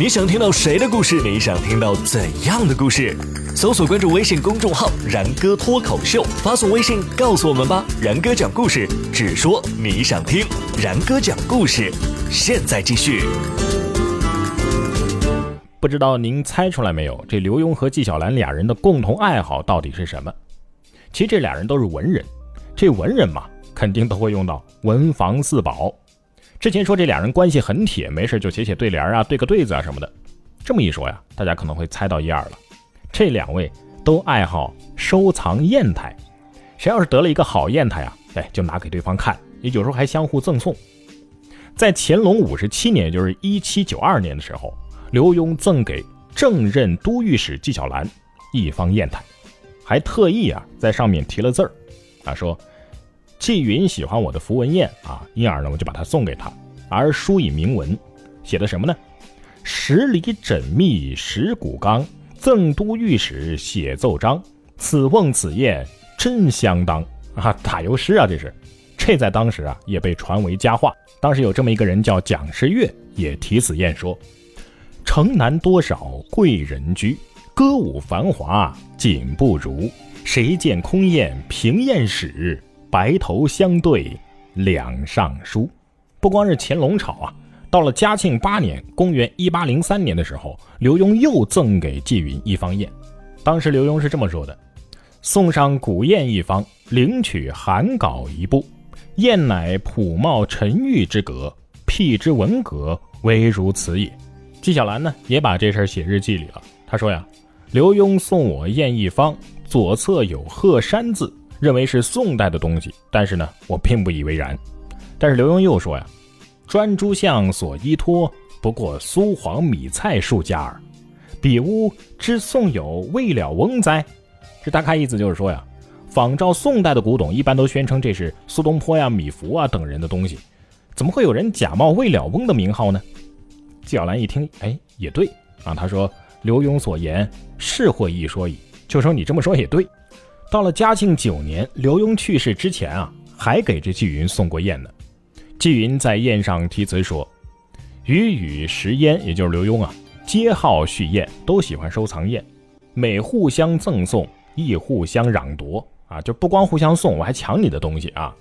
你想听到谁的故事？你想听到怎样的故事？搜索关注微信公众号“然哥脱口秀”，发送微信告诉我们吧。然哥讲故事，只说你想听。然哥讲故事，现在继续。不知道您猜出来没有？这刘墉和纪晓岚俩人的共同爱好到底是什么？其实这俩人都是文人，这文人嘛，肯定都会用到文房四宝。之前说这俩人关系很铁，没事就写写对联啊，对个对子啊什么的。这么一说呀，大家可能会猜到一二了。这两位都爱好收藏砚台，谁要是得了一个好砚台啊，哎，就拿给对方看，也有时候还相互赠送。在乾隆五十七年，就是一七九二年的时候，刘墉赠给正任都御史纪晓岚一方砚台，还特意啊在上面题了字儿，啊说。纪云喜欢我的符文砚啊，因而呢，我就把它送给他，而书以铭文，写的什么呢？十里缜密石骨刚，赠都御史写奏章。此瓮此砚真相当 啊！打油诗啊，这是。这在当时啊，也被传为佳话。当时有这么一个人叫蒋士月，也题此砚说：“城南多少贵人居，歌舞繁华锦不如。谁见空砚平砚史？”白头相对两上书，不光是乾隆朝啊，到了嘉庆八年（公元一八零三年）的时候，刘墉又赠给纪云一方砚。当时刘墉是这么说的：“送上古砚一方，领取函稿一部。砚乃朴茂沉郁之格，辟之文格，唯如此也。”纪晓岚呢，也把这事儿写日记里了。他说呀：“刘墉送我砚一方，左侧有鹤山字。”认为是宋代的东西，但是呢，我并不以为然。但是刘墉又说呀：“专诸相所依托，不过苏黄米菜数家耳。彼屋之宋有未了翁哉？”这大概意思就是说呀，仿照宋代的古董，一般都宣称这是苏东坡呀、米芾啊等人的东西，怎么会有人假冒未了翁的名号呢？纪晓岚一听，哎，也对啊。他说：“刘墉所言是或一说矣。”就说你这么说也对。到了嘉庆九年，刘墉去世之前啊，还给这纪云送过砚呢。纪云在砚上题词说：“予与石焉，也就是刘墉啊，皆好续砚，都喜欢收藏砚，每互相赠送，亦互相攘夺啊，就不光互相送，我还抢你的东西啊。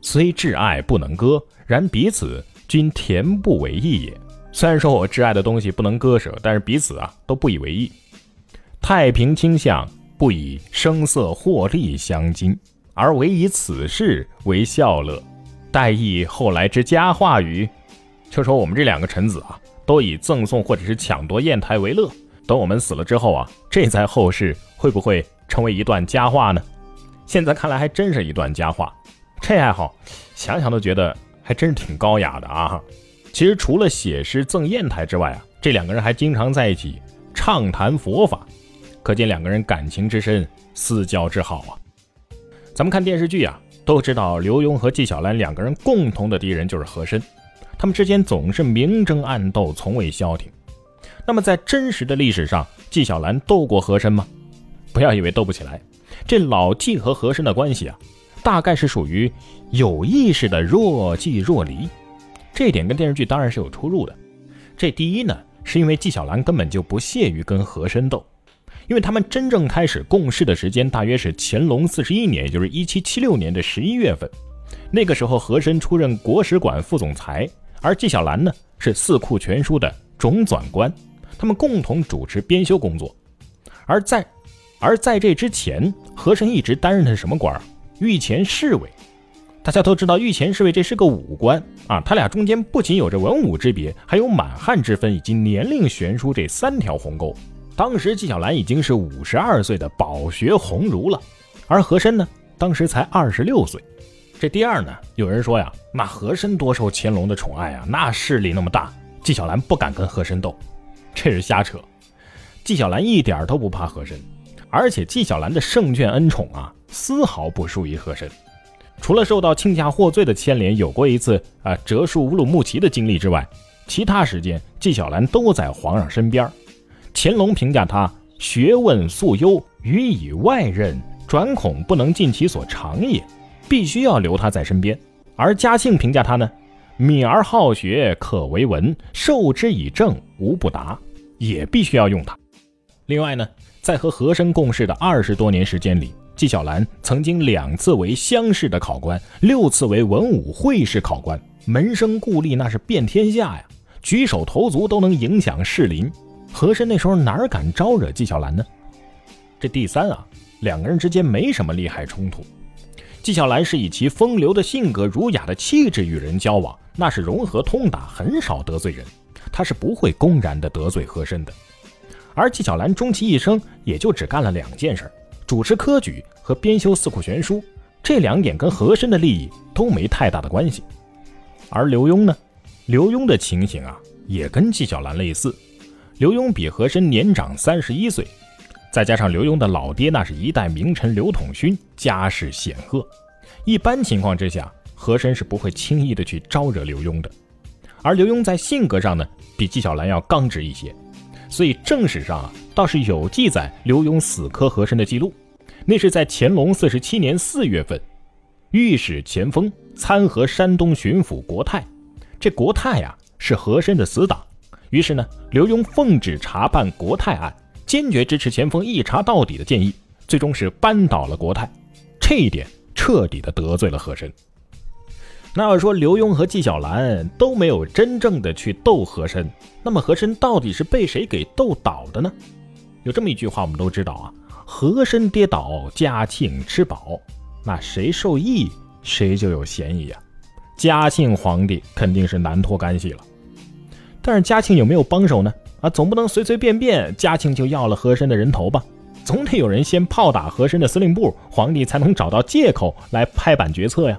虽挚爱不能割，然彼此均恬不为意也。虽然说我挚爱的东西不能割舍，但是彼此啊都不以为意。太平倾向。”不以声色获利相金，而唯以此事为笑乐，待议后来之佳话语。就说我们这两个臣子啊，都以赠送或者是抢夺砚台为乐。等我们死了之后啊，这在后世会不会成为一段佳话呢？现在看来还真是一段佳话。这爱好，想想都觉得还真是挺高雅的啊。其实除了写诗赠砚台之外啊，这两个人还经常在一起畅谈佛法。可见两个人感情之深，私交之好啊！咱们看电视剧啊，都知道刘墉和纪晓岚两个人共同的敌人就是和珅，他们之间总是明争暗斗，从未消停。那么在真实的历史上，纪晓岚斗过和珅吗？不要以为斗不起来，这老纪和和珅的关系啊，大概是属于有意识的若即若离，这点跟电视剧当然是有出入的。这第一呢，是因为纪晓岚根本就不屑于跟和珅斗。因为他们真正开始共事的时间大约是乾隆四十一年，也就是一七七六年的十一月份。那个时候，和珅出任国史馆副总裁，而纪晓岚呢是《四库全书》的总纂官，他们共同主持编修工作。而在而在这之前，和珅一直担任的是什么官？御前侍卫。大家都知道，御前侍卫这是个武官啊，他俩中间不仅有着文武之别，还有满汉之分以及年龄悬殊这三条鸿沟。当时纪晓岚已经是五十二岁的饱学鸿儒了，而和珅呢，当时才二十六岁。这第二呢，有人说呀，那和珅多受乾隆的宠爱啊，那势力那么大，纪晓岚不敢跟和珅斗，这是瞎扯。纪晓岚一点都不怕和珅，而且纪晓岚的圣眷恩宠啊，丝毫不输于和珅。除了受到亲家获罪的牵连，有过一次啊折戍乌鲁木齐的经历之外，其他时间纪晓岚都在皇上身边。乾隆评价他学问素优，予以外任，转恐不能尽其所长也，必须要留他在身边。而嘉庆评价他呢，敏而好学，可为文；授之以政，无不达。也必须要用他。另外呢，在和和珅共事的二十多年时间里，纪晓岚曾经两次为乡试的考官，六次为文武会试考官，门生故吏那是遍天下呀，举手投足都能影响士林。和珅那时候哪敢招惹纪晓岚呢？这第三啊，两个人之间没什么利害冲突。纪晓岚是以其风流的性格、儒雅的气质与人交往，那是融合通达，很少得罪人。他是不会公然的得罪和珅的。而纪晓岚终其一生也就只干了两件事：主持科举和编修四库全书。这两点跟和珅的利益都没太大的关系。而刘墉呢？刘墉的情形啊，也跟纪晓岚类似。刘墉比和珅年长三十一岁。再加上刘墉的老爹那是一代名臣刘统勋，家世显赫，一般情况之下，和珅是不会轻易的去招惹刘墉的。而刘墉在性格上呢，比纪晓岚要刚直一些，所以正史上啊倒是有记载刘墉死磕和珅的记录。那是在乾隆四十七年四月份，御史钱锋参合山东巡抚国泰，这国泰呀是和珅的死党，于是呢，刘墉奉旨查办国泰案。坚决支持钱锋一查到底的建议，最终是扳倒了国泰，这一点彻底的得罪了和珅。那要说刘墉和纪晓岚都没有真正的去斗和珅，那么和珅到底是被谁给斗倒的呢？有这么一句话，我们都知道啊，和珅跌倒，嘉庆吃饱，那谁受益，谁就有嫌疑呀。嘉庆皇帝肯定是难脱干系了，但是嘉庆有没有帮手呢？啊，总不能随随便便嘉庆就要了和珅的人头吧？总得有人先炮打和珅的司令部，皇帝才能找到借口来拍板决策呀。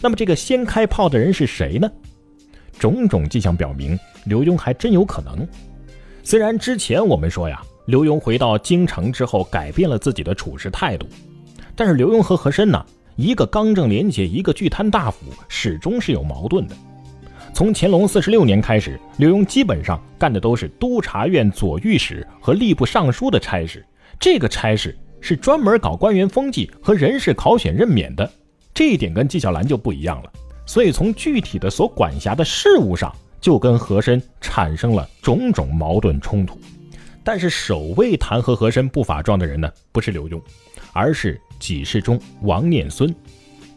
那么这个先开炮的人是谁呢？种种迹象表明，刘墉还真有可能。虽然之前我们说呀，刘墉回到京城之后改变了自己的处事态度，但是刘墉和和珅呢，一个刚正廉洁，一个巨贪大腐，始终是有矛盾的。从乾隆四十六年开始，刘墉基本上干的都是督察院左御史和吏部尚书的差事。这个差事是专门搞官员风纪和人事考选任免的，这一点跟纪晓岚就不一样了。所以从具体的所管辖的事务上，就跟和珅产生了种种矛盾冲突。但是首位弹劾和珅不法状的人呢，不是刘墉，而是给事中王念孙。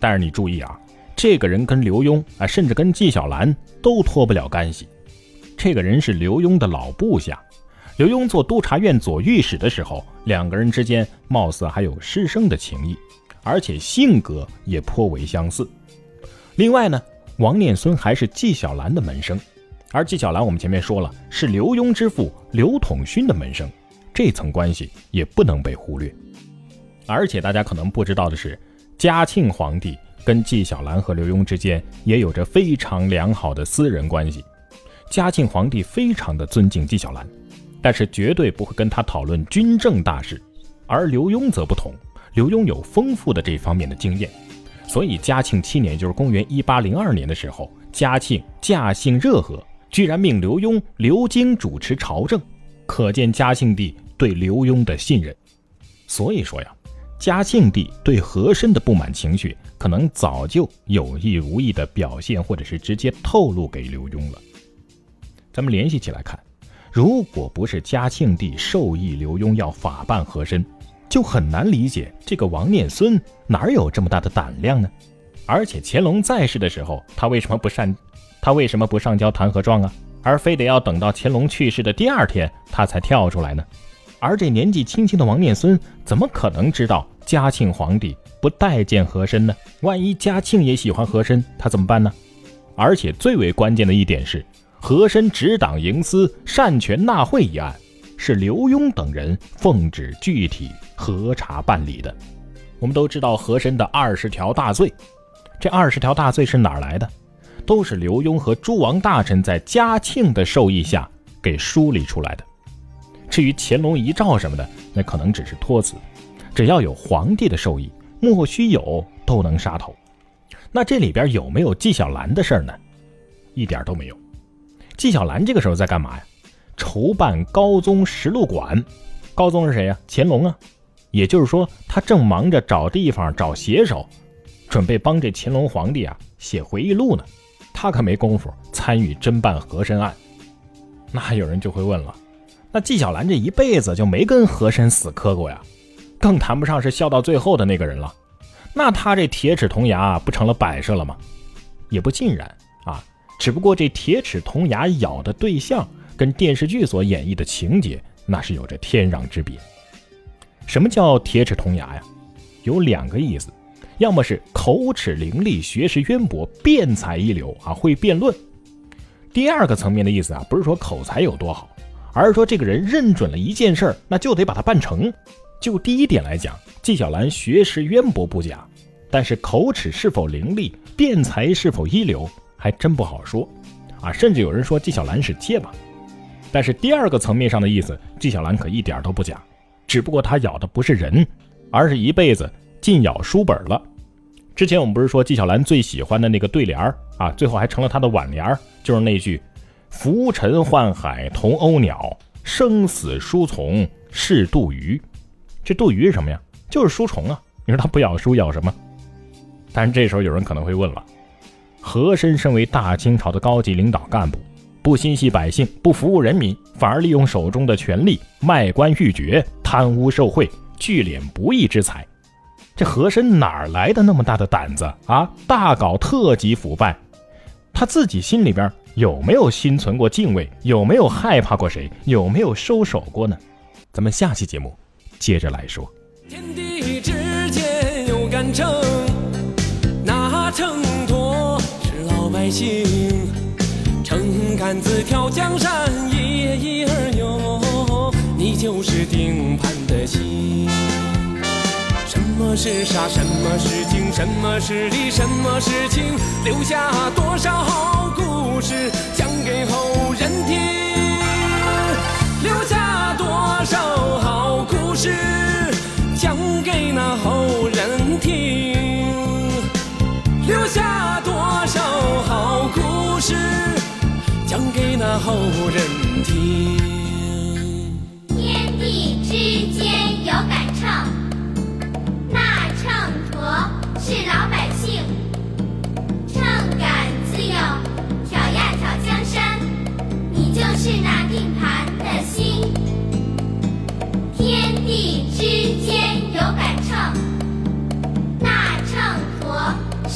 但是你注意啊。这个人跟刘墉啊，甚至跟纪晓岚都脱不了干系。这个人是刘墉的老部下，刘墉做督察院左御史的时候，两个人之间貌似还有师生的情谊，而且性格也颇为相似。另外呢，王念孙还是纪晓岚的门生，而纪晓岚我们前面说了是刘墉之父刘统勋的门生，这层关系也不能被忽略。而且大家可能不知道的是，嘉庆皇帝。跟纪晓岚和刘墉之间也有着非常良好的私人关系。嘉庆皇帝非常的尊敬纪晓岚，但是绝对不会跟他讨论军政大事。而刘墉则不同，刘墉有丰富的这方面的经验，所以嘉庆七年，就是公元一八零二年的时候，嘉庆驾幸热河，居然命刘墉留京主持朝政，可见嘉庆帝对刘墉的信任。所以说呀。嘉庆帝对和珅的不满情绪，可能早就有意无意的表现，或者是直接透露给刘墉了。咱们联系起来看，如果不是嘉庆帝授意刘墉要法办和珅，就很难理解这个王念孙哪有这么大的胆量呢？而且乾隆在世的时候，他为什么不上，他为什么不上交弹劾状啊？而非得要等到乾隆去世的第二天，他才跳出来呢？而这年纪轻轻的王念孙，怎么可能知道嘉庆皇帝不待见和珅呢？万一嘉庆也喜欢和珅，他怎么办呢？而且最为关键的一点是，和珅执党营私、擅权纳贿一案，是刘墉等人奉旨具体核查办理的。我们都知道和珅的二十条大罪，这二十条大罪是哪儿来的？都是刘墉和诸王大臣在嘉庆的授意下给梳理出来的。至于乾隆遗诏什么的，那可能只是托词，只要有皇帝的授意，莫须有都能杀头。那这里边有没有纪晓岚的事儿呢？一点都没有。纪晓岚这个时候在干嘛呀？筹办高宗实录馆。高宗是谁呀？乾隆啊。也就是说，他正忙着找地方、找写手，准备帮这乾隆皇帝啊写回忆录呢。他可没工夫参与侦办和珅案。那有人就会问了，那纪晓岚这一辈子就没跟和珅死磕过呀，更谈不上是笑到最后的那个人了。那他这铁齿铜牙不成了摆设了吗？也不尽然啊，只不过这铁齿铜牙咬的对象跟电视剧所演绎的情节那是有着天壤之别。什么叫铁齿铜牙呀？有两个意思，要么是口齿伶俐、学识渊博、辩才一流啊，会辩论；第二个层面的意思啊，不是说口才有多好，而是说这个人认准了一件事儿，那就得把它办成。就第一点来讲，纪晓岚学识渊博不假，但是口齿是否伶俐、辩才是否一流，还真不好说啊。甚至有人说纪晓岚是结巴。但是第二个层面上的意思，纪晓岚可一点都不假，只不过他咬的不是人。而是一辈子尽咬书本了。之前我们不是说纪晓岚最喜欢的那个对联儿啊，最后还成了他的挽联儿就是那句“浮沉宦海同鸥鸟，生死书从是杜鱼”。这杜鱼是什么呀？就是书虫啊！你说他不咬书咬什么？但是这时候有人可能会问了：和珅身为大清朝的高级领导干部，不心系百姓，不服务人民，反而利用手中的权力卖官鬻爵，贪污受贿。聚敛不义之财，这和珅哪来的那么大的胆子啊？大搞特级腐败，他自己心里边有没有心存过敬畏？有没有害怕过谁？有没有收手过呢？咱们下期节目接着来说。天地之间有杆秤，那秤砣是老百姓，撑杆子挑江山，一一而有，你就是定盘的星。什么是傻，什么是情，什么是理，什么是情，留下多少好故事讲给后人听。留下多少好故事讲给那后人听。留下多少好故事讲给那后人听。天地之间。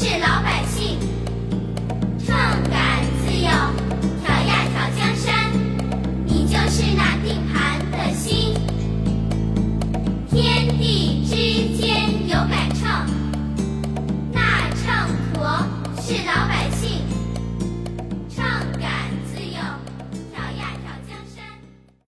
是老板